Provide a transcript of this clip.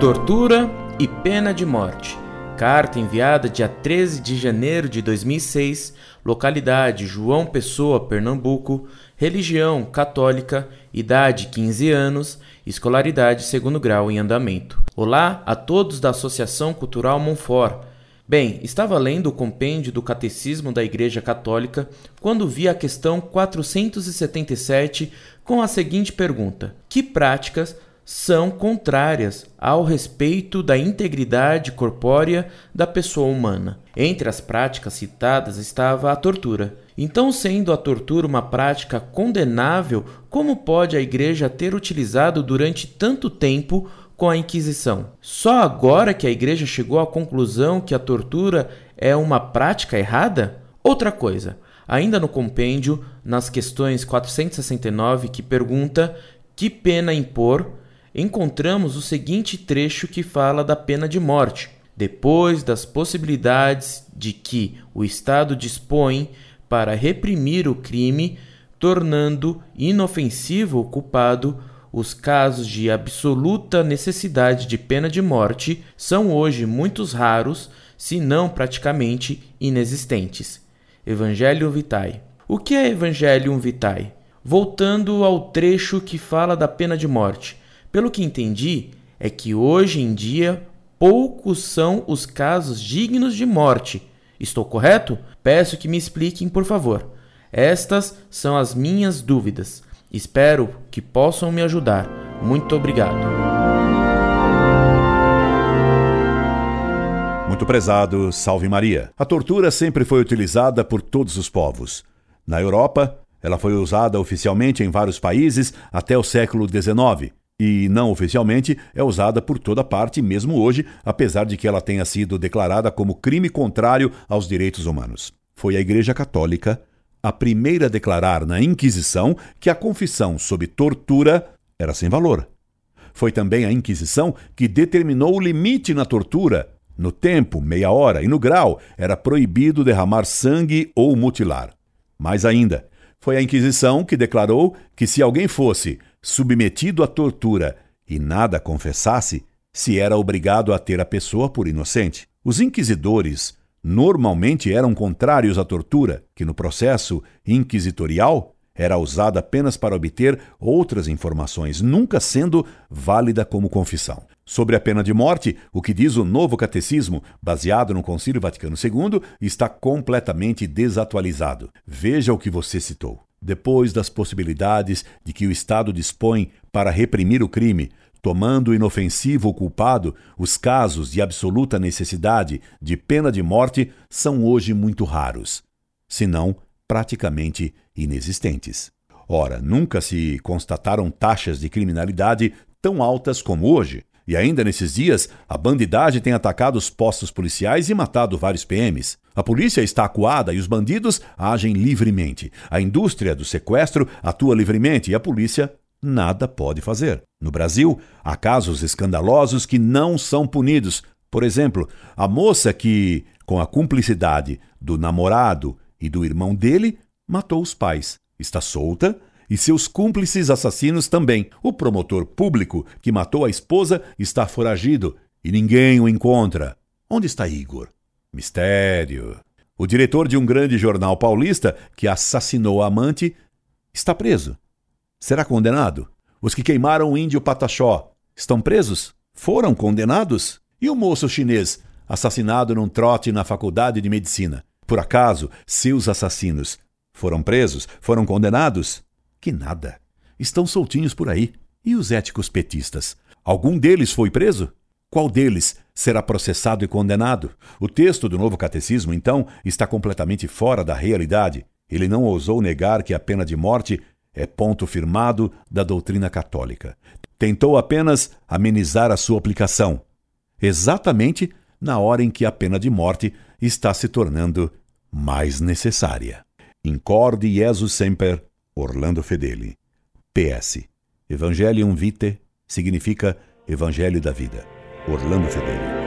Tortura e pena de morte. Carta enviada dia 13 de janeiro de 2006, localidade João Pessoa, Pernambuco, religião católica, idade 15 anos, escolaridade segundo grau em andamento. Olá a todos da Associação Cultural Monfort. Bem, estava lendo o compêndio do Catecismo da Igreja Católica quando vi a questão 477 com a seguinte pergunta: Que práticas são contrárias ao respeito da integridade corpórea da pessoa humana. Entre as práticas citadas estava a tortura. Então, sendo a tortura uma prática condenável, como pode a Igreja ter utilizado durante tanto tempo com a Inquisição? Só agora que a Igreja chegou à conclusão que a tortura é uma prática errada? Outra coisa, ainda no compêndio, nas questões 469, que pergunta que pena impor encontramos o seguinte trecho que fala da pena de morte, depois das possibilidades de que o Estado dispõe para reprimir o crime, tornando inofensivo o culpado, os casos de absoluta necessidade de pena de morte são hoje muito raros, se não praticamente inexistentes. Evangelium Vitae. O que é Evangelium Vitae? Voltando ao trecho que fala da pena de morte, pelo que entendi, é que hoje em dia poucos são os casos dignos de morte. Estou correto? Peço que me expliquem, por favor. Estas são as minhas dúvidas. Espero que possam me ajudar. Muito obrigado. Muito prezado, salve Maria. A tortura sempre foi utilizada por todos os povos. Na Europa, ela foi usada oficialmente em vários países até o século XIX e não oficialmente é usada por toda parte, mesmo hoje, apesar de que ela tenha sido declarada como crime contrário aos direitos humanos. Foi a Igreja Católica a primeira a declarar na Inquisição que a confissão sob tortura era sem valor. Foi também a Inquisição que determinou o limite na tortura. No tempo, meia hora, e no grau, era proibido derramar sangue ou mutilar. Mais ainda, foi a Inquisição que declarou que se alguém fosse submetido à tortura e nada confessasse, se era obrigado a ter a pessoa por inocente. Os inquisidores normalmente eram contrários à tortura, que no processo inquisitorial era usada apenas para obter outras informações, nunca sendo válida como confissão. Sobre a pena de morte, o que diz o novo catecismo, baseado no Concílio Vaticano II, está completamente desatualizado. Veja o que você citou depois das possibilidades de que o Estado dispõe para reprimir o crime, tomando inofensivo o culpado, os casos de absoluta necessidade de pena de morte são hoje muito raros, se não praticamente inexistentes. Ora, nunca se constataram taxas de criminalidade tão altas como hoje. E ainda nesses dias, a bandidagem tem atacado os postos policiais e matado vários PMs. A polícia está acuada e os bandidos agem livremente. A indústria do sequestro atua livremente e a polícia nada pode fazer. No Brasil, há casos escandalosos que não são punidos. Por exemplo, a moça que, com a cumplicidade do namorado e do irmão dele, matou os pais. Está solta e seus cúmplices assassinos também. O promotor público que matou a esposa está foragido e ninguém o encontra. Onde está Igor? Mistério. O diretor de um grande jornal paulista que assassinou a amante está preso. Será condenado? Os que queimaram o índio Pataxó estão presos? Foram condenados? E o moço chinês, assassinado num trote na faculdade de medicina? Por acaso, seus assassinos foram presos? Foram condenados? Que nada. Estão soltinhos por aí. E os éticos petistas? Algum deles foi preso? Qual deles será processado e condenado? O texto do novo catecismo, então, está completamente fora da realidade. Ele não ousou negar que a pena de morte é ponto firmado da doutrina católica. Tentou apenas amenizar a sua aplicação, exatamente na hora em que a pena de morte está se tornando mais necessária. Incorde Jesus Semper, Orlando Fedeli. PS. Evangelium Vitae significa Evangelho da Vida. Orlando Fedeli.